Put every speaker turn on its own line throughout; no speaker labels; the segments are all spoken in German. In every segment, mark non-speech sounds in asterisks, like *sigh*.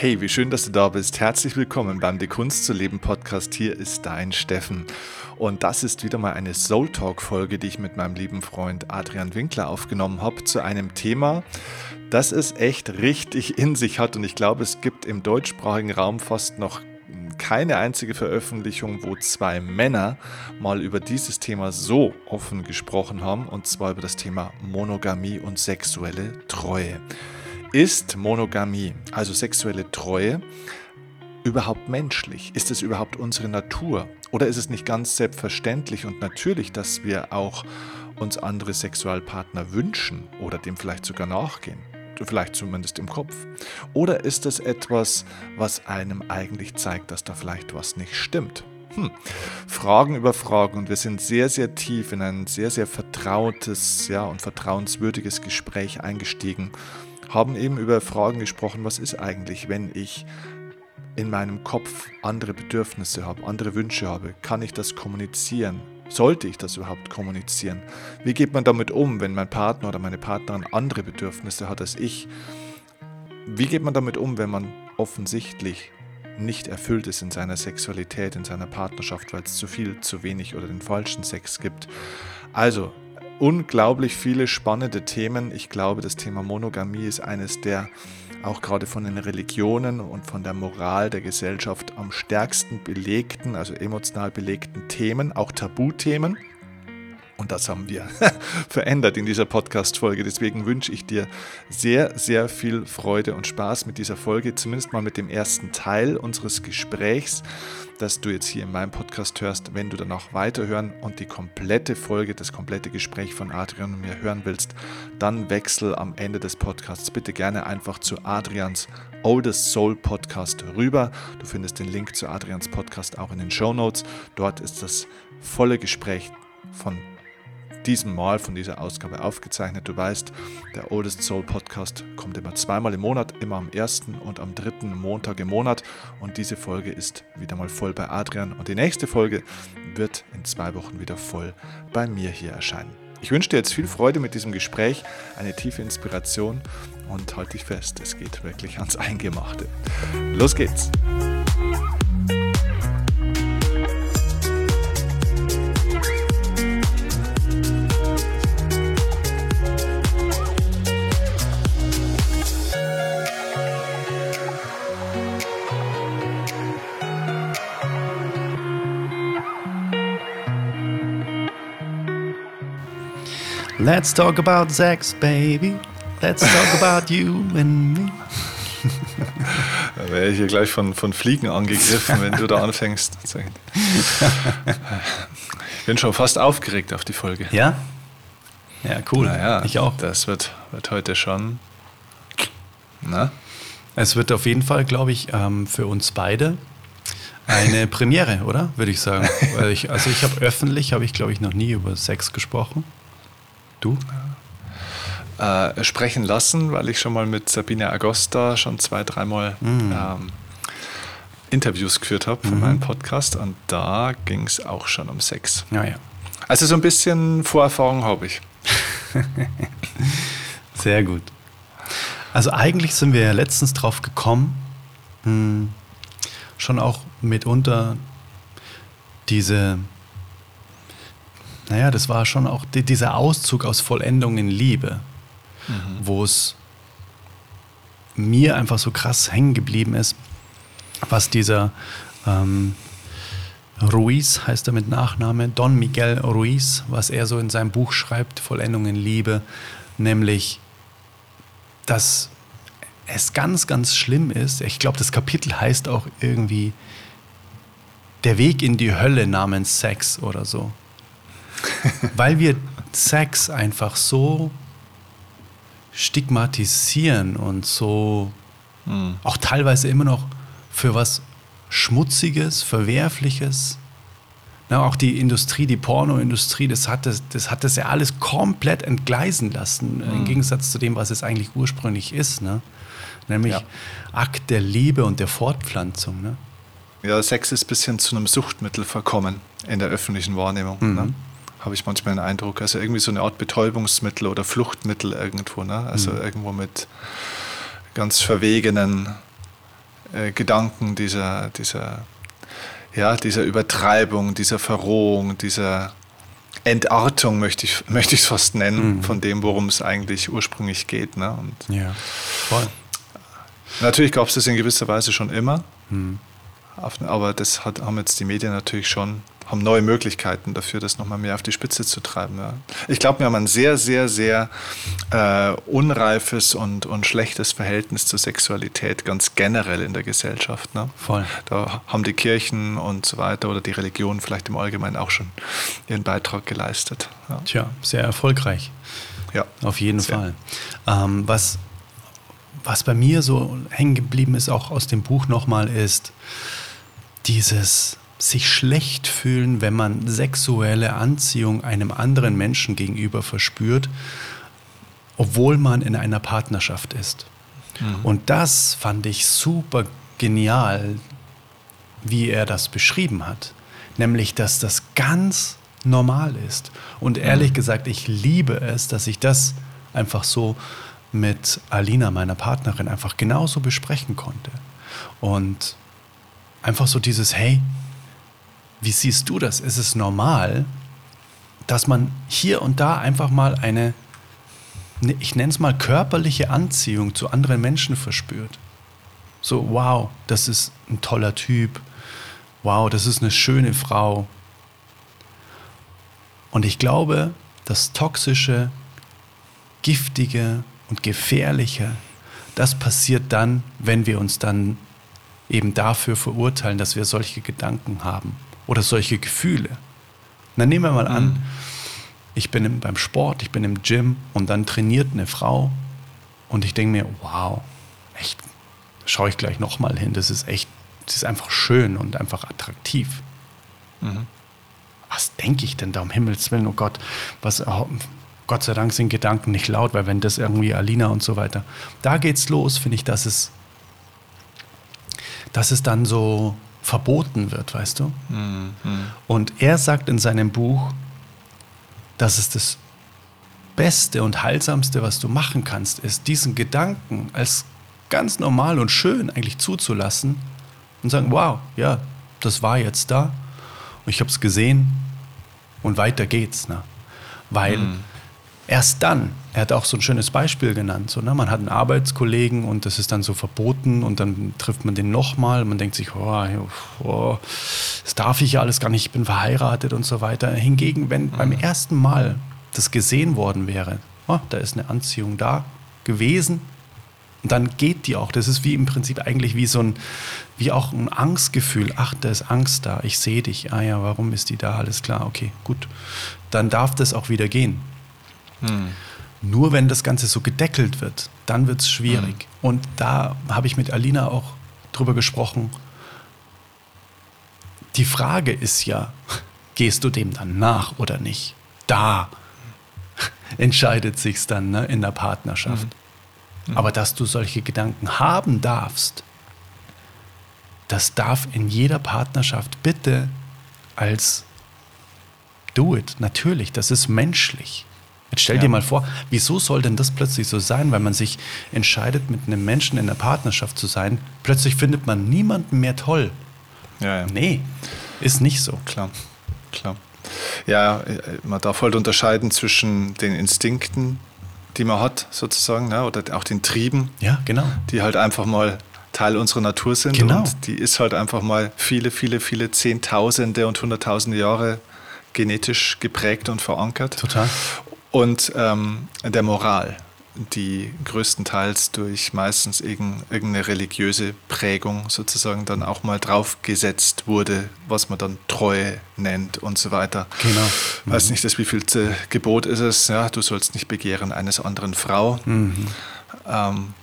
Hey, wie schön, dass du da bist. Herzlich willkommen beim Die Kunst zu leben Podcast. Hier ist dein Steffen. Und das ist wieder mal eine Soul Talk Folge, die ich mit meinem lieben Freund Adrian Winkler aufgenommen habe zu einem Thema, das es echt richtig in sich hat. Und ich glaube, es gibt im deutschsprachigen Raum fast noch keine einzige Veröffentlichung, wo zwei Männer mal über dieses Thema so offen gesprochen haben, und zwar über das Thema Monogamie und sexuelle Treue. Ist Monogamie, also sexuelle Treue, überhaupt menschlich? Ist es überhaupt unsere Natur? Oder ist es nicht ganz selbstverständlich und natürlich, dass wir auch uns andere Sexualpartner wünschen oder dem vielleicht sogar nachgehen? Vielleicht zumindest im Kopf. Oder ist es etwas, was einem eigentlich zeigt, dass da vielleicht was nicht stimmt? Hm. Fragen über Fragen und wir sind sehr, sehr tief in ein sehr, sehr vertrautes ja, und vertrauenswürdiges Gespräch eingestiegen haben eben über Fragen gesprochen, was ist eigentlich, wenn ich in meinem Kopf andere Bedürfnisse habe, andere Wünsche habe, kann ich das kommunizieren? Sollte ich das überhaupt kommunizieren? Wie geht man damit um, wenn mein Partner oder meine Partnerin andere Bedürfnisse hat als ich? Wie geht man damit um, wenn man offensichtlich nicht erfüllt ist in seiner Sexualität, in seiner Partnerschaft, weil es zu viel, zu wenig oder den falschen Sex gibt? Also, unglaublich viele spannende Themen. Ich glaube, das Thema Monogamie ist eines der auch gerade von den Religionen und von der Moral der Gesellschaft am stärksten belegten, also emotional belegten Themen, auch Tabuthemen. Und das haben wir *laughs* verändert in dieser Podcast-Folge. Deswegen wünsche ich dir sehr, sehr viel Freude und Spaß mit dieser Folge, zumindest mal mit dem ersten Teil unseres Gesprächs, das du jetzt hier in meinem Podcast hörst. Wenn du danach weiterhören und die komplette Folge, das komplette Gespräch von Adrian und mir hören willst, dann wechsel am Ende des Podcasts bitte gerne einfach zu Adrians Oldest Soul Podcast rüber. Du findest den Link zu Adrians Podcast auch in den Show Notes. Dort ist das volle Gespräch von diesem Mal von dieser Ausgabe aufgezeichnet. Du weißt, der Oldest Soul Podcast kommt immer zweimal im Monat, immer am ersten und am dritten Montag im Monat. Und diese Folge ist wieder mal voll bei Adrian. Und die nächste Folge wird in zwei Wochen wieder voll bei mir hier erscheinen. Ich wünsche dir jetzt viel Freude mit diesem Gespräch, eine tiefe Inspiration und halte dich fest, es geht wirklich ans Eingemachte. Los geht's!
Let's talk about sex, baby. Let's talk about you and me.
Da wäre ich hier gleich von, von Fliegen angegriffen, wenn du da anfängst. Ich bin schon fast aufgeregt auf die Folge.
Ja? Ja, cool.
Naja, ich auch. Das wird, wird heute schon.
Na? Es wird auf jeden Fall, glaube ich, ähm, für uns beide eine Premiere, oder? Würde ich sagen. Ich, also ich habe öffentlich, habe ich, glaube ich, noch nie über Sex gesprochen. Du?
Äh, sprechen lassen, weil ich schon mal mit Sabine Agosta schon zwei, dreimal mhm. ähm, Interviews geführt habe für mhm. meinen Podcast und da ging es auch schon um Sex.
Ja, ja.
Also so ein bisschen Vorerfahrung habe ich. *laughs*
Sehr gut. Also eigentlich sind wir ja letztens drauf gekommen, mh, hm, schon auch mitunter diese naja, das war schon auch die, dieser Auszug aus Vollendung in Liebe, mhm. wo es mir einfach so krass hängen geblieben ist, was dieser ähm, Ruiz heißt er mit Nachname, Don Miguel Ruiz, was er so in seinem Buch schreibt, Vollendung in Liebe, nämlich, dass es ganz, ganz schlimm ist. Ich glaube, das Kapitel heißt auch irgendwie Der Weg in die Hölle namens Sex oder so. *laughs* weil wir Sex einfach so stigmatisieren und so mhm. auch teilweise immer noch für was Schmutziges, Verwerfliches. Na, auch die Industrie, die Pornoindustrie, das hat das, das hat das ja alles komplett entgleisen lassen, mhm. im Gegensatz zu dem, was es eigentlich ursprünglich ist. Ne? Nämlich ja. Akt der Liebe und der Fortpflanzung. Ne?
Ja, Sex ist ein bisschen zu einem Suchtmittel verkommen in der öffentlichen Wahrnehmung. Ne? Mhm. Ne? Habe ich manchmal den Eindruck. Also irgendwie so eine Art Betäubungsmittel oder Fluchtmittel irgendwo. Ne? Also mhm. irgendwo mit ganz verwegenen äh, Gedanken dieser, dieser, ja, dieser Übertreibung, dieser Verrohung, dieser Entartung möchte ich es *laughs* möchte fast nennen, mhm. von dem, worum es eigentlich ursprünglich geht. Ne? Und
ja, voll.
Natürlich gab es das in gewisser Weise schon immer, mhm. aber das hat, haben jetzt die Medien natürlich schon haben neue Möglichkeiten dafür, das nochmal mehr auf die Spitze zu treiben. Ja. Ich glaube, wir haben ein sehr, sehr, sehr äh, unreifes und, und schlechtes Verhältnis zur Sexualität ganz generell in der Gesellschaft. Ne?
Voll.
Da haben die Kirchen und so weiter oder die Religionen vielleicht im Allgemeinen auch schon ihren Beitrag geleistet.
Ja. Tja, sehr erfolgreich.
Ja.
Auf jeden sehr. Fall. Ähm, was, was bei mir so hängen geblieben ist, auch aus dem Buch nochmal, ist dieses sich schlecht fühlen, wenn man sexuelle Anziehung einem anderen Menschen gegenüber verspürt, obwohl man in einer Partnerschaft ist. Mhm. Und das fand ich super genial, wie er das beschrieben hat. Nämlich, dass das ganz normal ist. Und ehrlich mhm. gesagt, ich liebe es, dass ich das einfach so mit Alina, meiner Partnerin, einfach genauso besprechen konnte. Und einfach so dieses, hey, wie siehst du das? Ist es normal, dass man hier und da einfach mal eine, ne, ich nenne es mal körperliche Anziehung zu anderen Menschen verspürt? So, wow, das ist ein toller Typ. Wow, das ist eine schöne Frau. Und ich glaube, das Toxische, Giftige und Gefährliche, das passiert dann, wenn wir uns dann eben dafür verurteilen, dass wir solche Gedanken haben oder solche Gefühle. dann nehmen wir mal an, mhm. ich bin im, beim Sport, ich bin im Gym und dann trainiert eine Frau und ich denke mir, wow, echt, schaue ich gleich nochmal hin, das ist echt, das ist einfach schön und einfach attraktiv. Mhm. Was denke ich denn da um Himmels Willen, oh Gott, was, oh, Gott sei Dank sind Gedanken nicht laut, weil wenn das irgendwie Alina und so weiter, da geht's los, finde ich, dass es, dass es dann so verboten wird, weißt du? Mhm. Und er sagt in seinem Buch, dass es das Beste und Heilsamste, was du machen kannst, ist, diesen Gedanken als ganz normal und schön eigentlich zuzulassen und sagen, wow, ja, das war jetzt da und ich habe es gesehen und weiter geht's. Ne? Weil mhm. Erst dann, er hat auch so ein schönes Beispiel genannt, so, ne? man hat einen Arbeitskollegen und das ist dann so verboten und dann trifft man den nochmal und man denkt sich, oh, oh, das darf ich ja alles gar nicht, ich bin verheiratet und so weiter. Hingegen, wenn mhm. beim ersten Mal das gesehen worden wäre, oh, da ist eine Anziehung da gewesen, und dann geht die auch. Das ist wie im Prinzip eigentlich wie so ein, wie auch ein Angstgefühl. Ach, da ist Angst da. Ich sehe dich. Ah ja, warum ist die da? Alles klar. Okay, gut. Dann darf das auch wieder gehen. Hm. Nur wenn das Ganze so gedeckelt wird, dann wird es schwierig. Hm. Und da habe ich mit Alina auch drüber gesprochen. Die Frage ist ja, gehst du dem dann nach oder nicht? Da *laughs* entscheidet sich's dann ne, in der Partnerschaft. Mhm. Aber dass du solche Gedanken haben darfst, das darf in jeder Partnerschaft bitte als do it. Natürlich, das ist menschlich. Jetzt stell ja. dir mal vor, wieso soll denn das plötzlich so sein, weil man sich entscheidet, mit einem Menschen in der Partnerschaft zu sein, plötzlich findet man niemanden mehr toll. Ja, ja. Nee, ist nicht so.
Klar, klar. Ja, man darf halt unterscheiden zwischen den Instinkten, die man hat, sozusagen, ne, oder auch den Trieben,
ja, genau.
die halt einfach mal Teil unserer Natur sind.
Genau.
Und die ist halt einfach mal viele, viele, viele Zehntausende und Hunderttausende Jahre genetisch geprägt und verankert.
Total
und ähm, der Moral, die größtenteils durch meistens irgendeine religiöse Prägung sozusagen dann auch mal draufgesetzt wurde, was man dann Treue nennt und so weiter.
Genau.
Mhm. Weiß nicht, das wievielte Gebot ist es, ja, du sollst nicht begehren eines anderen Frau. Mhm. Ähm,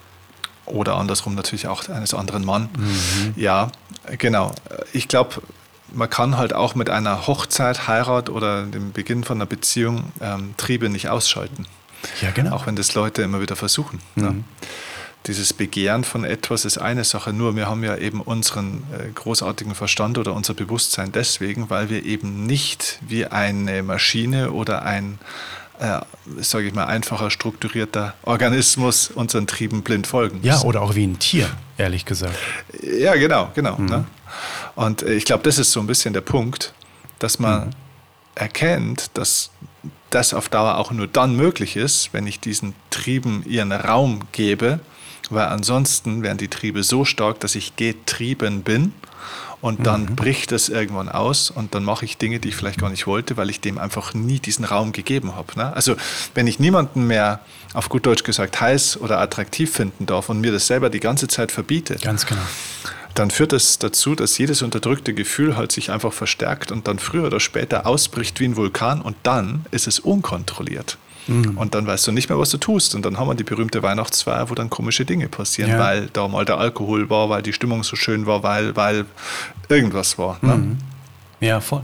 oder andersrum natürlich auch eines anderen Mann. Mhm. Ja, genau. Ich glaube, man kann halt auch mit einer Hochzeit, Heirat oder dem Beginn von einer Beziehung ähm, Triebe nicht ausschalten.
Ja, genau.
Auch wenn das Leute immer wieder versuchen. Ne? Mhm. Ne? Dieses Begehren von etwas ist eine Sache, nur wir haben ja eben unseren äh, großartigen Verstand oder unser Bewusstsein deswegen, weil wir eben nicht wie eine Maschine oder ein, äh, sage ich mal, einfacher strukturierter Organismus unseren Trieben blind folgen.
Ja, oder auch wie ein Tier. ehrlich gesagt.
Ja, genau, genau. Mhm. Ne? Und ich glaube, das ist so ein bisschen der Punkt, dass man mhm. erkennt, dass das auf Dauer auch nur dann möglich ist, wenn ich diesen Trieben ihren Raum gebe, weil ansonsten wären die Triebe so stark, dass ich getrieben bin und dann mhm. bricht es irgendwann aus und dann mache ich Dinge, die ich vielleicht gar nicht wollte, weil ich dem einfach nie diesen Raum gegeben habe. Ne? Also wenn ich niemanden mehr auf gut Deutsch gesagt heiß oder attraktiv finden darf und mir das selber die ganze Zeit verbiete,
ganz genau.
Dann führt das dazu, dass jedes unterdrückte Gefühl halt sich einfach verstärkt und dann früher oder später ausbricht wie ein Vulkan und dann ist es unkontrolliert. Mhm. Und dann weißt du nicht mehr, was du tust. Und dann haben wir die berühmte Weihnachtsfeier, wo dann komische Dinge passieren, ja. weil da mal der Alkohol war, weil die Stimmung so schön war, weil, weil irgendwas war. Ne?
Mhm. Ja, voll.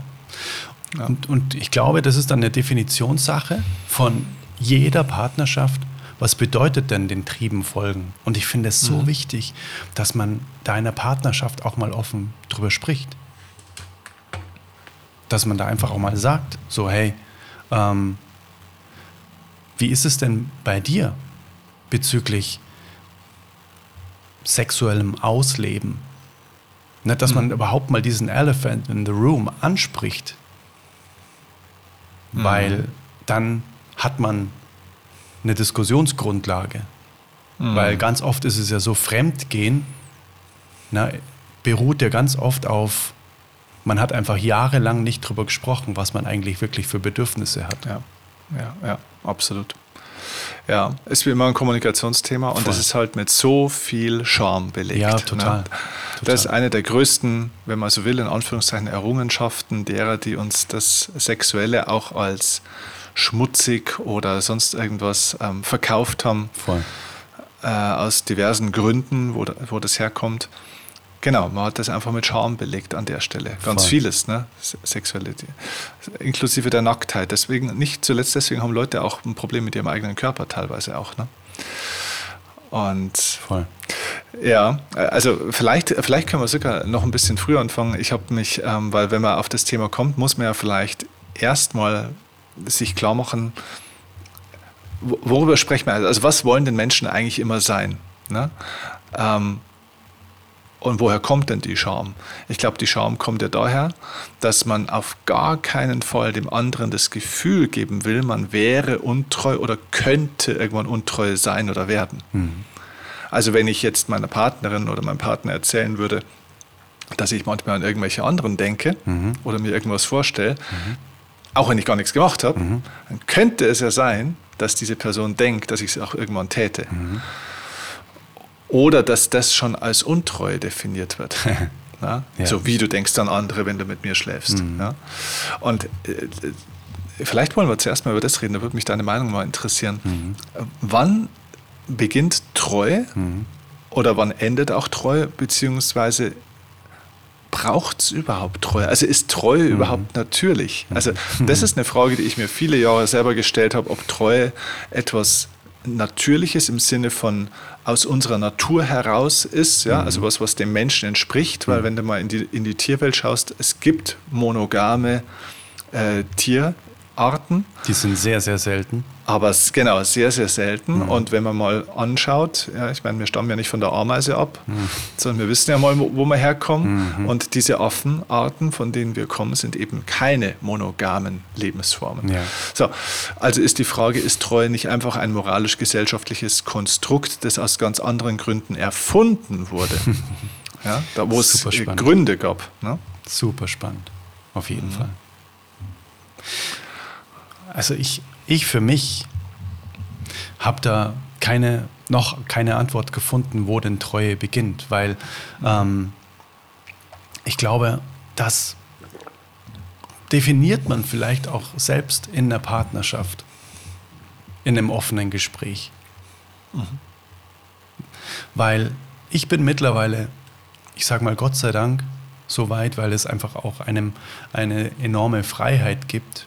Ja. Und, und ich glaube, das ist dann eine Definitionssache von jeder Partnerschaft. Was bedeutet denn den Trieben folgen? Und ich finde es so mhm. wichtig, dass man deiner Partnerschaft auch mal offen drüber spricht. Dass man da einfach auch mal sagt, so hey, ähm, wie ist es denn bei dir bezüglich sexuellem Ausleben? Nicht, dass man mhm. überhaupt mal diesen Elephant in the Room anspricht, mhm. weil dann hat man eine Diskussionsgrundlage. Mhm. Weil ganz oft ist es ja so, Fremdgehen na, beruht ja ganz oft auf, man hat einfach jahrelang nicht darüber gesprochen, was man eigentlich wirklich für Bedürfnisse hat.
Ja ja, ja, absolut. Ja, ist wie immer ein Kommunikationsthema und Voll. das ist halt mit so viel Charme belegt.
Ja, total, ne? total.
Das ist eine der größten, wenn man so will, in Anführungszeichen Errungenschaften derer, die uns das Sexuelle auch als schmutzig oder sonst irgendwas ähm, verkauft haben.
Voll.
Äh, aus diversen Gründen, wo, wo das herkommt. Genau, man hat das einfach mit Charme belegt an der Stelle. Ganz Voll. vieles, ne? Sexualität. Inklusive der Nacktheit. Deswegen, nicht zuletzt deswegen haben Leute auch ein Problem mit ihrem eigenen Körper teilweise auch, ne? Und
Voll.
ja, also vielleicht, vielleicht können wir sogar noch ein bisschen früher anfangen. Ich habe mich, ähm, weil wenn man auf das Thema kommt, muss man ja vielleicht erstmal sich klar machen, worüber sprechen wir? Also was wollen denn Menschen eigentlich immer sein? Ne? Ähm, und woher kommt denn die Scham? Ich glaube, die Scham kommt ja daher, dass man auf gar keinen Fall dem anderen das Gefühl geben will, man wäre untreu oder könnte irgendwann untreu sein oder werden. Mhm. Also wenn ich jetzt meiner Partnerin oder meinem Partner erzählen würde, dass ich manchmal an irgendwelche anderen denke mhm. oder mir irgendwas vorstelle, mhm. Auch wenn ich gar nichts gemacht habe, mhm. dann könnte es ja sein, dass diese Person denkt, dass ich es auch irgendwann täte. Mhm. Oder dass das schon als Untreue definiert wird. *laughs* ja? Ja. So wie du denkst an andere, wenn du mit mir schläfst. Mhm. Ja? Und äh, vielleicht wollen wir zuerst mal über das reden, da würde mich deine Meinung mal interessieren. Mhm. Wann beginnt Treue mhm. oder wann endet auch Treue, beziehungsweise braucht es überhaupt Treue? Also ist Treue mhm. überhaupt natürlich? Also mhm. das ist *laughs* eine Frage, die ich mir viele Jahre selber gestellt habe, ob Treue etwas Natürliches im Sinne von aus unserer Natur heraus ist, ja, mhm. also was, was dem Menschen entspricht, weil mhm. wenn du mal in die, in die Tierwelt schaust, es gibt monogame äh, Tierarten.
Die sind sehr, sehr selten.
Aber es genau, sehr, sehr selten. Mhm. Und wenn man mal anschaut, ja, ich meine, wir stammen ja nicht von der Ameise ab, mhm. sondern wir wissen ja mal, wo, wo wir herkommen. Mhm. Und diese Affenarten, von denen wir kommen, sind eben keine monogamen Lebensformen.
Ja.
So, also ist die Frage, ist Treue nicht einfach ein moralisch-gesellschaftliches Konstrukt, das aus ganz anderen Gründen erfunden wurde? *laughs* ja, da wo es Gründe gab. Ne?
Super spannend, auf jeden mhm. Fall. Also ich, ich für mich habe da keine, noch keine Antwort gefunden, wo denn Treue beginnt, weil ähm, ich glaube, das definiert man vielleicht auch selbst in der Partnerschaft, in einem offenen Gespräch. Mhm. Weil ich bin mittlerweile, ich sage mal Gott sei Dank, so weit, weil es einfach auch einem eine enorme Freiheit gibt,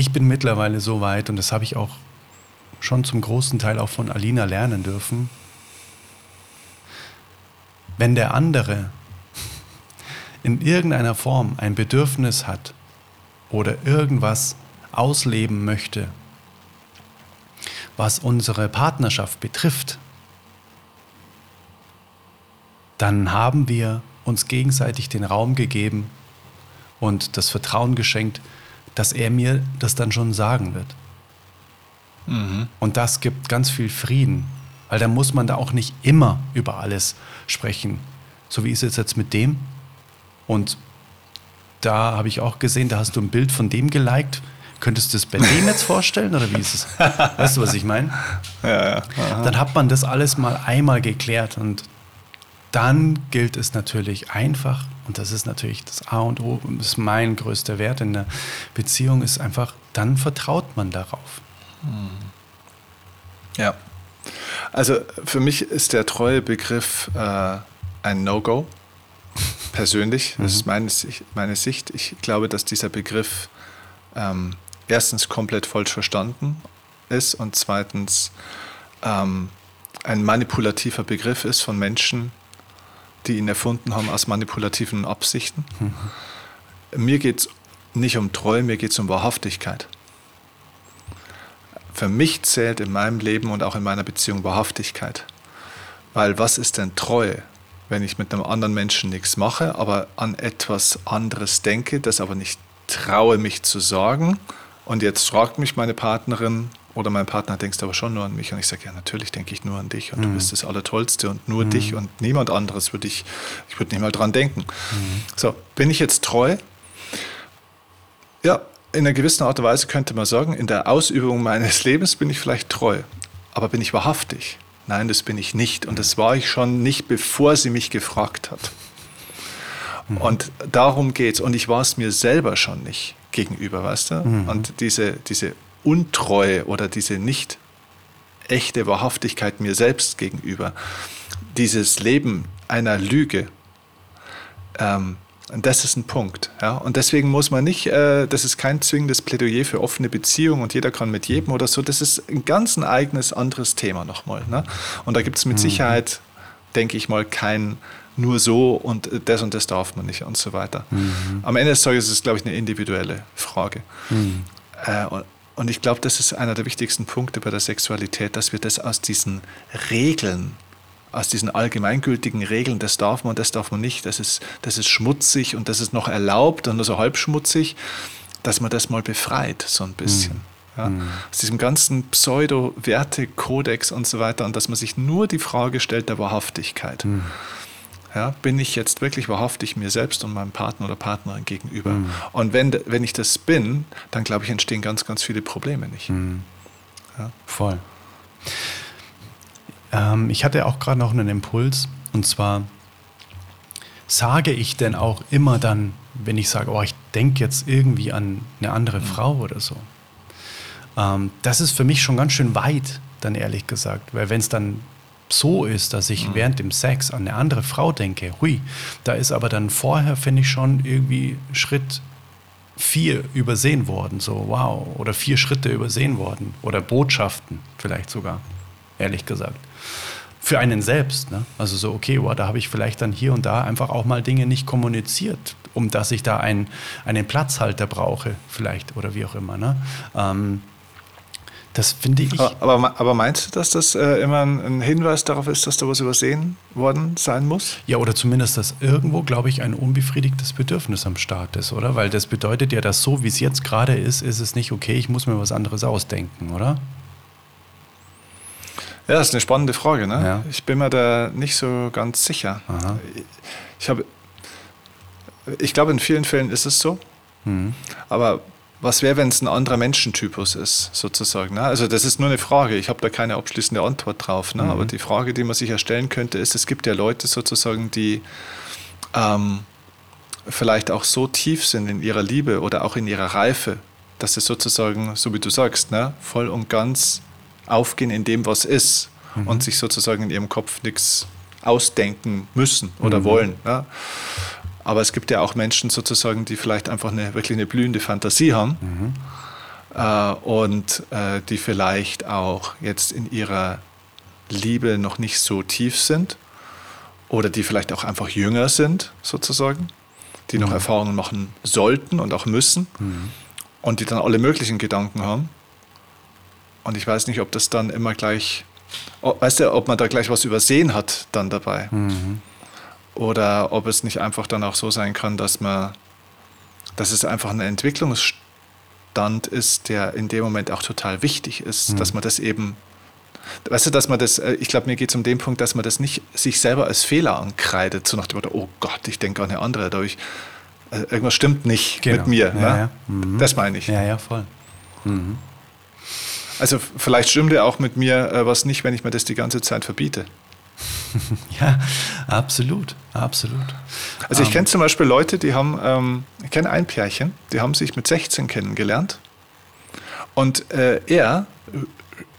ich bin mittlerweile so weit, und das habe ich auch schon zum großen Teil auch von Alina lernen dürfen, wenn der andere *laughs* in irgendeiner Form ein Bedürfnis hat oder irgendwas ausleben möchte, was unsere Partnerschaft betrifft, dann haben wir uns gegenseitig den Raum gegeben und das Vertrauen geschenkt, dass er mir das dann schon sagen wird. Mhm. Und das gibt ganz viel Frieden, weil dann muss man da auch nicht immer über alles sprechen. So wie ist es jetzt mit dem? Und da habe ich auch gesehen, da hast du ein Bild von dem geliked. Könntest du das bei dem jetzt vorstellen oder wie ist es? *laughs* Weißt du, was ich meine? Ja, ja. Dann hat man das alles mal einmal geklärt und dann gilt es natürlich einfach, und das ist natürlich das A und O, das ist mein größter Wert in der Beziehung, ist einfach, dann vertraut man darauf. Hm.
Ja. Also für mich ist der treue Begriff äh, ein No-Go. Persönlich, *laughs* das ist mhm. meine, meine Sicht. Ich glaube, dass dieser Begriff ähm, erstens komplett falsch verstanden ist und zweitens ähm, ein manipulativer Begriff ist von Menschen, die ihn erfunden haben aus manipulativen Absichten. Mhm. Mir geht es nicht um Treue, mir geht es um Wahrhaftigkeit. Für mich zählt in meinem Leben und auch in meiner Beziehung Wahrhaftigkeit. Weil was ist denn Treue? Wenn ich mit einem anderen Menschen nichts mache, aber an etwas anderes denke, das aber nicht traue, mich zu sagen. Und jetzt fragt mich meine Partnerin, oder mein Partner, denkst du aber schon nur an mich. Und ich sage, ja, natürlich denke ich nur an dich und mhm. du bist das Allertollste und nur mhm. dich und niemand anderes würde ich, ich würde nicht mal dran denken. Mhm. So, bin ich jetzt treu? Ja, in einer gewissen Art und Weise könnte man sagen, in der Ausübung meines *laughs* Lebens bin ich vielleicht treu. Aber bin ich wahrhaftig? Nein, das bin ich nicht. Und das war ich schon nicht, bevor sie mich gefragt hat. Mhm. Und darum geht es. Und ich war es mir selber schon nicht gegenüber, weißt du? Mhm. Und diese, diese Untreue oder diese nicht echte Wahrhaftigkeit mir selbst gegenüber, dieses Leben einer Lüge, ähm, das ist ein Punkt. Ja? Und deswegen muss man nicht, äh, das ist kein zwingendes Plädoyer für offene Beziehungen und jeder kann mit jedem oder so. Das ist ein ganz ein eigenes, anderes Thema nochmal. Ne? Und da gibt es mit mhm. Sicherheit, denke ich mal, kein nur so und das und das darf man nicht und so weiter. Mhm. Am Ende des Tages ist es, glaube ich, eine individuelle Frage. Mhm. Äh, und ich glaube, das ist einer der wichtigsten Punkte bei der Sexualität, dass wir das aus diesen Regeln, aus diesen allgemeingültigen Regeln, das darf man, das darf man nicht, das ist, das ist schmutzig und das ist noch erlaubt und nur so halb schmutzig, dass man das mal befreit, so ein bisschen. Mhm. Ja, mhm. aus diesem ganzen Pseudo-Werte-Kodex und so weiter und dass man sich nur die Frage stellt der Wahrhaftigkeit. Mhm. Ja, bin ich jetzt wirklich wahrhaftig mir selbst und meinem Partner oder Partnerin gegenüber? Mhm. Und wenn, wenn ich das bin, dann glaube ich, entstehen ganz, ganz viele Probleme nicht. Mhm.
Ja. Voll. Ähm, ich hatte auch gerade noch einen Impuls und zwar sage ich denn auch immer dann, wenn ich sage, oh, ich denke jetzt irgendwie an eine andere mhm. Frau oder so. Ähm, das ist für mich schon ganz schön weit, dann ehrlich gesagt, weil wenn es dann so ist, dass ich mhm. während dem Sex an eine andere Frau denke, hui, da ist aber dann vorher, finde ich, schon irgendwie Schritt vier übersehen worden, so wow, oder vier Schritte übersehen worden oder Botschaften vielleicht sogar, ehrlich gesagt. Für einen selbst, ne? also so, okay, wow, da habe ich vielleicht dann hier und da einfach auch mal Dinge nicht kommuniziert, um dass ich da ein, einen Platzhalter brauche, vielleicht oder wie auch immer. Ne? Ähm, das finde ich.
Aber, aber, meinst du, dass das äh, immer ein, Hinweis darauf ist, dass da was übersehen worden sein muss?
Ja, oder zumindest, dass irgendwo, glaube ich, ein unbefriedigtes Bedürfnis am Start ist, oder? Weil das bedeutet ja, dass so wie es jetzt gerade ist, ist es nicht okay, ich muss mir was anderes ausdenken, oder?
Ja, das ist eine spannende Frage. Ne? Ja. Ich bin mir da nicht so ganz sicher. Aha. Ich, habe, ich glaube, in vielen Fällen ist es so. Mhm. Aber was wäre, wenn es ein anderer Menschentypus ist, sozusagen? Ne? Also das ist nur eine Frage, ich habe da keine abschließende Antwort drauf. Ne? Mhm. Aber die Frage, die man sich erstellen könnte, ist, es gibt ja Leute sozusagen, die ähm, vielleicht auch so tief sind in ihrer Liebe oder auch in ihrer Reife, dass sie sozusagen, so wie du sagst, ne, voll und ganz aufgehen in dem, was ist mhm. und sich sozusagen in ihrem Kopf nichts ausdenken müssen oder mhm. wollen. Ne? Aber es gibt ja auch Menschen sozusagen, die vielleicht einfach eine, wirklich eine blühende Fantasie haben mhm. äh, und äh, die vielleicht auch jetzt in ihrer Liebe noch nicht so tief sind oder die vielleicht auch einfach jünger sind sozusagen, die mhm. noch Erfahrungen machen sollten und auch müssen mhm. und die dann alle möglichen Gedanken haben. Und ich weiß nicht, ob das dann immer gleich, weißt du, ob man da gleich was übersehen hat dann dabei. Mhm. Oder ob es nicht einfach dann auch so sein kann, dass man, dass es einfach ein Entwicklungsstand ist, der in dem Moment auch total wichtig ist, mhm. dass man das eben, weißt du, dass man das, äh, ich glaube, mir geht es um den Punkt, dass man das nicht sich selber als Fehler ankreidet, so nach dem Motto, oh Gott, ich denke an eine andere, dadurch, also irgendwas stimmt nicht genau. mit mir. Ja, ne? ja. Mhm. Das meine ich.
Ja, ja, voll. Mhm.
Also vielleicht stimmt ja auch mit mir äh, was nicht, wenn ich mir das die ganze Zeit verbiete. *laughs*
ja, absolut, absolut.
Also ich ähm, kenne zum Beispiel Leute, die haben, ähm, ich kenne ein Pärchen, die haben sich mit 16 kennengelernt und äh, er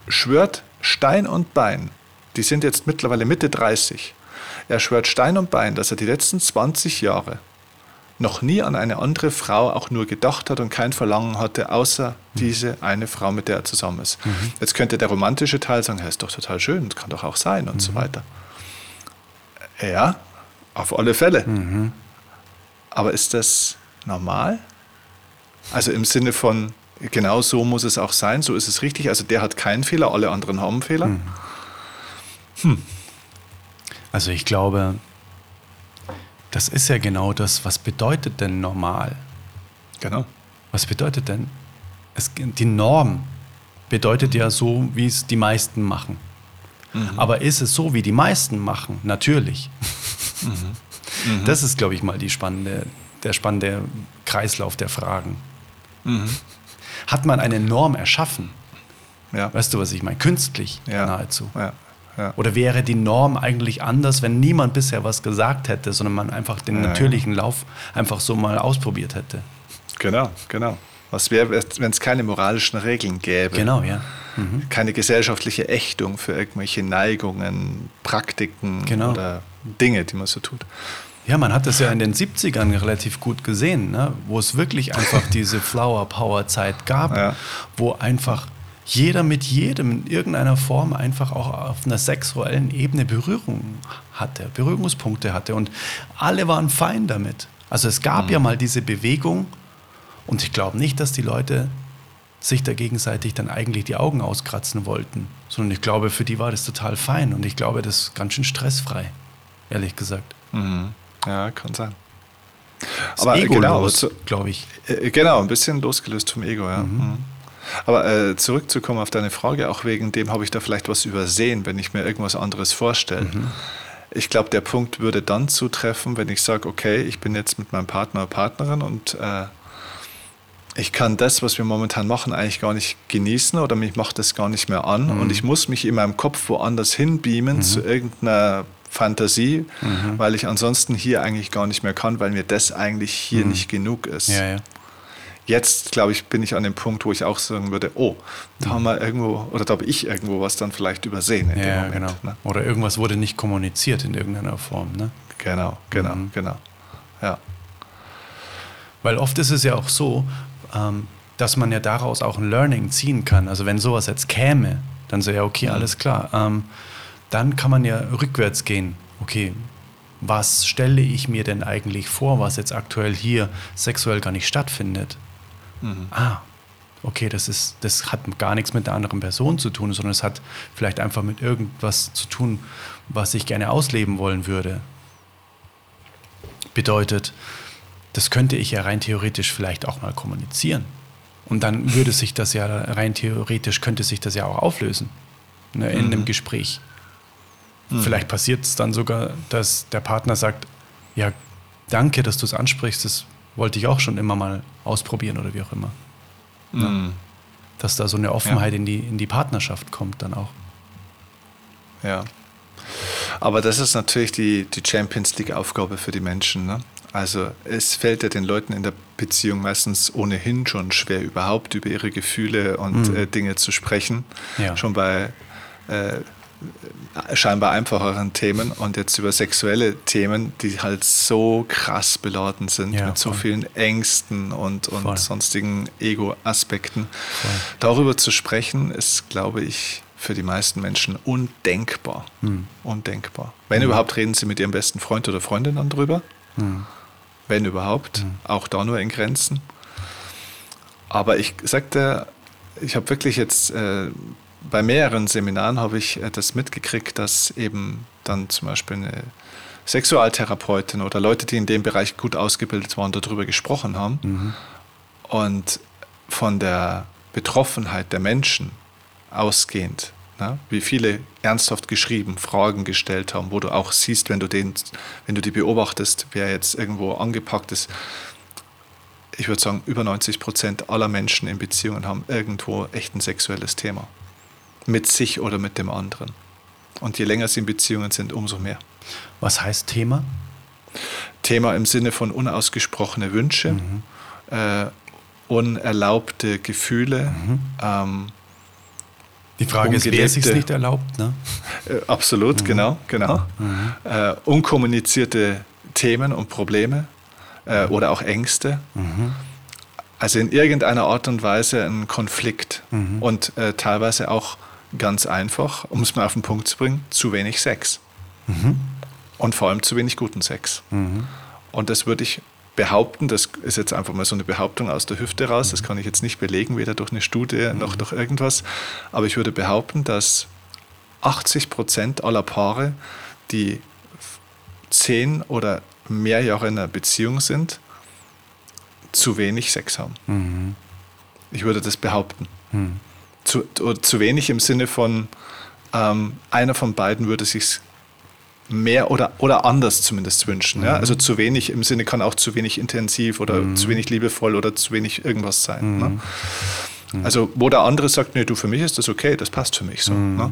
schwört Stein und Bein, die sind jetzt mittlerweile Mitte 30, er schwört Stein und Bein, dass er die letzten 20 Jahre noch nie an eine andere Frau auch nur gedacht hat und kein Verlangen hatte, außer mhm. diese eine Frau, mit der er zusammen ist. Mhm. Jetzt könnte der romantische Teil sagen, ja, ist doch total schön, das kann doch auch sein und mhm. so weiter. Ja, auf alle Fälle. Mhm. Aber ist das normal? Also im Sinne von, genau so muss es auch sein, so ist es richtig. Also der hat keinen Fehler, alle anderen haben Fehler. Mhm.
Hm. Also ich glaube, das ist ja genau das, was bedeutet denn normal?
Genau.
Was bedeutet denn? Es, die Norm bedeutet ja so, wie es die meisten machen. Mhm. Aber ist es so, wie die meisten machen? Natürlich. Mhm. Mhm. *laughs* Das ist, glaube ich, mal die spannende, der spannende Kreislauf der Fragen. Mhm. Hat man eine Norm erschaffen? Ja. Weißt du, was ich meine? Künstlich ja. nahezu. Ja. Ja. Oder wäre die Norm eigentlich anders, wenn niemand bisher was gesagt hätte, sondern man einfach den ja, natürlichen ja. Lauf einfach so mal ausprobiert hätte?
Genau, genau. Was wäre, wenn es keine moralischen Regeln gäbe?
Genau, ja.
Mhm. Keine gesellschaftliche Ächtung für irgendwelche Neigungen, Praktiken genau. oder Dinge, die man so tut.
Ja, man hat das ja in den 70ern relativ gut gesehen, ne? wo es wirklich einfach *laughs* diese Flower Power Zeit gab, ja. wo einfach jeder mit jedem in irgendeiner Form einfach auch auf einer sexuellen Ebene Berührung hatte, Berührungspunkte hatte. Und alle waren fein damit. Also es gab mhm. ja mal diese Bewegung und ich glaube nicht, dass die Leute sich da gegenseitig dann eigentlich die Augen auskratzen wollten, sondern ich glaube, für die war das total fein und ich glaube, das ist ganz schön stressfrei, ehrlich gesagt.
Mhm. Ja, kann sein.
Das Aber Ego genau, glaube ich.
Äh, genau, ein bisschen losgelöst vom Ego, ja. Mhm. Aber äh, zurückzukommen auf deine Frage, auch wegen dem habe ich da vielleicht was übersehen, wenn ich mir irgendwas anderes vorstelle. Mhm. Ich glaube, der Punkt würde dann zutreffen, wenn ich sage, okay, ich bin jetzt mit meinem Partner oder Partnerin und äh, ich kann das, was wir momentan machen, eigentlich gar nicht genießen oder mich macht das gar nicht mehr an mhm. und ich muss mich in meinem Kopf woanders hinbeamen mhm. zu irgendeiner Fantasie, mhm. weil ich ansonsten hier eigentlich gar nicht mehr kann, weil mir das eigentlich hier mhm. nicht genug ist. Ja, ja jetzt, glaube ich, bin ich an dem Punkt, wo ich auch sagen würde, oh, da mhm. haben wir irgendwo, oder da habe ich irgendwo was dann vielleicht übersehen
ja, Moment. Genau. Ne? Oder irgendwas wurde nicht kommuniziert in irgendeiner Form. Ne?
Genau, genau, mhm. genau. Ja.
Weil oft ist es ja auch so, ähm, dass man ja daraus auch ein Learning ziehen kann. Also wenn sowas jetzt käme, dann so, ja, okay, mhm. alles klar. Ähm, dann kann man ja rückwärts gehen. Okay, was stelle ich mir denn eigentlich vor, was jetzt aktuell hier sexuell gar nicht stattfindet? Mhm. Ah, okay, das, ist, das hat gar nichts mit der anderen Person zu tun, sondern es hat vielleicht einfach mit irgendwas zu tun, was ich gerne ausleben wollen würde. Bedeutet, das könnte ich ja rein theoretisch vielleicht auch mal kommunizieren. Und dann würde sich das ja rein theoretisch, könnte sich das ja auch auflösen ne, in mhm. einem Gespräch. Mhm. Vielleicht passiert es dann sogar, dass der Partner sagt, ja, danke, dass du es ansprichst, das wollte ich auch schon immer mal ausprobieren oder wie auch immer. Ja. Dass da so eine Offenheit ja. in, die, in die Partnerschaft kommt dann auch.
Ja. Aber das ist natürlich die, die Champions League-Aufgabe für die Menschen. Ne? Also es fällt ja den Leuten in der Beziehung meistens ohnehin schon schwer, überhaupt über ihre Gefühle und mhm. äh, Dinge zu sprechen. Ja. Schon bei äh, scheinbar einfacheren Themen und jetzt über sexuelle Themen, die halt so krass beladen sind ja, mit so vielen Ängsten und, und sonstigen Ego-Aspekten. Darüber zu sprechen, ist, glaube ich, für die meisten Menschen undenkbar. Hm. Undenkbar. Wenn hm. überhaupt, reden sie mit ihrem besten Freund oder Freundin dann drüber. Hm. Wenn überhaupt. Hm. Auch da nur in Grenzen. Aber ich sagte, ich habe wirklich jetzt äh, bei mehreren Seminaren habe ich äh, das mitgekriegt, dass eben dann zum Beispiel eine Sexualtherapeuten oder Leute, die in dem Bereich gut ausgebildet waren, darüber gesprochen haben. Mhm. Und von der Betroffenheit der Menschen ausgehend, ne, wie viele ernsthaft geschrieben, Fragen gestellt haben, wo du auch siehst, wenn du, den, wenn du die beobachtest, wer jetzt irgendwo angepackt ist. Ich würde sagen, über 90 Prozent aller Menschen in Beziehungen haben irgendwo echt ein sexuelles Thema. Mit sich oder mit dem anderen. Und je länger sie in Beziehungen sind, umso mehr.
Was heißt Thema?
Thema im Sinne von unausgesprochene Wünsche, mhm. äh, unerlaubte Gefühle. Mhm. Ähm,
die Frage ist, wer sich nicht erlaubt, ne?
Äh, absolut, mhm. genau, genau. Mhm. Äh, unkommunizierte Themen und Probleme äh, oder auch Ängste. Mhm. Also in irgendeiner Art und Weise ein Konflikt mhm. und äh, teilweise auch ganz einfach, um es mal auf den Punkt zu bringen, zu wenig Sex. Mhm. Und vor allem zu wenig guten Sex. Mhm. Und das würde ich behaupten, das ist jetzt einfach mal so eine Behauptung aus der Hüfte raus, das kann ich jetzt nicht belegen, weder durch eine Studie noch durch irgendwas, aber ich würde behaupten, dass 80 Prozent aller Paare, die zehn oder mehr Jahre in einer Beziehung sind, zu wenig Sex haben. Mhm. Ich würde das behaupten. Mhm. Zu, zu wenig im Sinne von, ähm, einer von beiden würde sich mehr oder, oder anders zumindest wünschen. Mhm. Ja? Also zu wenig im Sinne kann auch zu wenig intensiv oder mhm. zu wenig liebevoll oder zu wenig irgendwas sein. Mhm. Ne? Also wo der andere sagt, nee, du, für mich ist das okay, das passt für mich so. Mhm. Ne?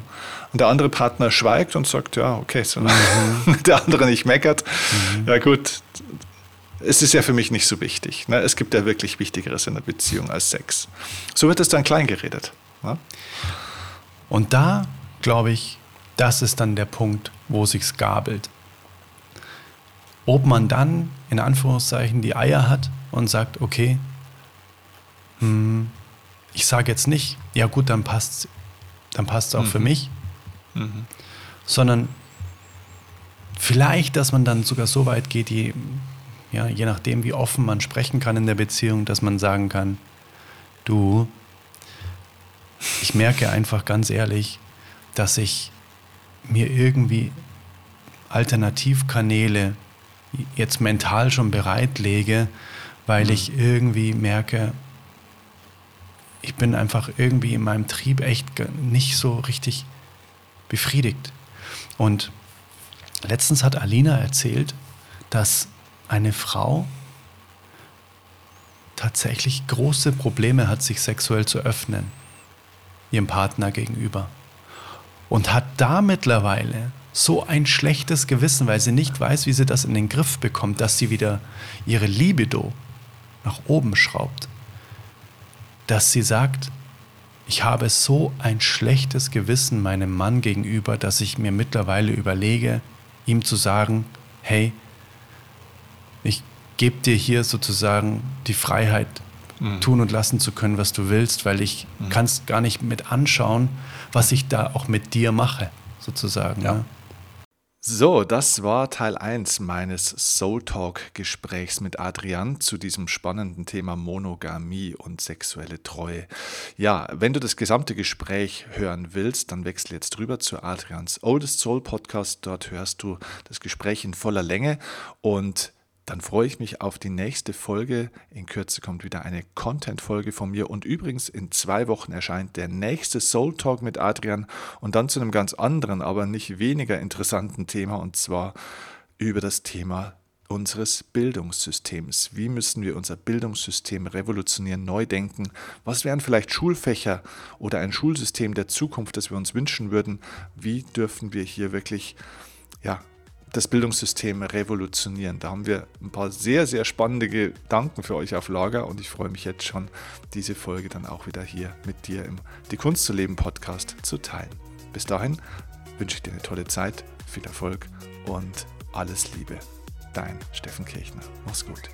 Und der andere Partner schweigt und sagt, ja, okay, solange mhm. *laughs* der andere nicht meckert, mhm. ja gut, es ist ja für mich nicht so wichtig. Ne? Es gibt ja wirklich Wichtigeres in der Beziehung als Sex. So wird es dann klein geredet. Ne?
Und da, glaube ich, das ist dann der Punkt, wo sich's gabelt. Ob man dann in Anführungszeichen die Eier hat und sagt, okay, hm, ich sage jetzt nicht, ja gut, dann passt dann passt es auch mhm. für mich, mhm. sondern vielleicht, dass man dann sogar so weit geht, die, ja, je nachdem, wie offen man sprechen kann in der Beziehung, dass man sagen kann, du, ich merke einfach ganz ehrlich, dass ich mir irgendwie Alternativkanäle jetzt mental schon bereitlege, weil mhm. ich irgendwie merke, ich bin einfach irgendwie in meinem Trieb echt nicht so richtig befriedigt. Und letztens hat Alina erzählt, dass eine Frau tatsächlich große Probleme hat, sich sexuell zu öffnen, ihrem Partner gegenüber. Und hat da mittlerweile so ein schlechtes Gewissen, weil sie nicht weiß, wie sie das in den Griff bekommt, dass sie wieder ihre Libido nach oben schraubt, dass sie sagt, ich habe so ein schlechtes Gewissen meinem Mann gegenüber, dass ich mir mittlerweile überlege, ihm zu sagen, hey, ich gebe dir hier sozusagen die Freiheit, mhm. tun und lassen zu können, was du willst, weil ich mhm. kann es gar nicht mit anschauen, was ich da auch mit dir mache, sozusagen. Ja. Ne?
So, das war Teil 1 meines Soul Talk Gesprächs mit Adrian zu diesem spannenden Thema Monogamie und sexuelle Treue. Ja, wenn du das gesamte Gespräch hören willst, dann wechsel jetzt rüber zu Adrians Oldest Soul Podcast. Dort hörst du das Gespräch in voller Länge und dann freue ich mich auf die nächste Folge. In Kürze kommt wieder eine Content-Folge von mir und übrigens in zwei Wochen erscheint der nächste Soul Talk mit Adrian und dann zu einem ganz anderen, aber nicht weniger interessanten Thema und zwar über das Thema unseres Bildungssystems. Wie müssen wir unser Bildungssystem revolutionieren, neu denken? Was wären vielleicht Schulfächer oder ein Schulsystem der Zukunft, das wir uns wünschen würden? Wie dürfen wir hier wirklich ja, das Bildungssystem revolutionieren. Da haben wir ein paar sehr, sehr spannende Gedanken für euch auf Lager und ich freue mich jetzt schon, diese Folge dann auch wieder hier mit dir im Die Kunst zu leben Podcast zu teilen. Bis dahin wünsche ich dir eine tolle Zeit, viel Erfolg und alles Liebe. Dein Steffen Kirchner. Mach's gut.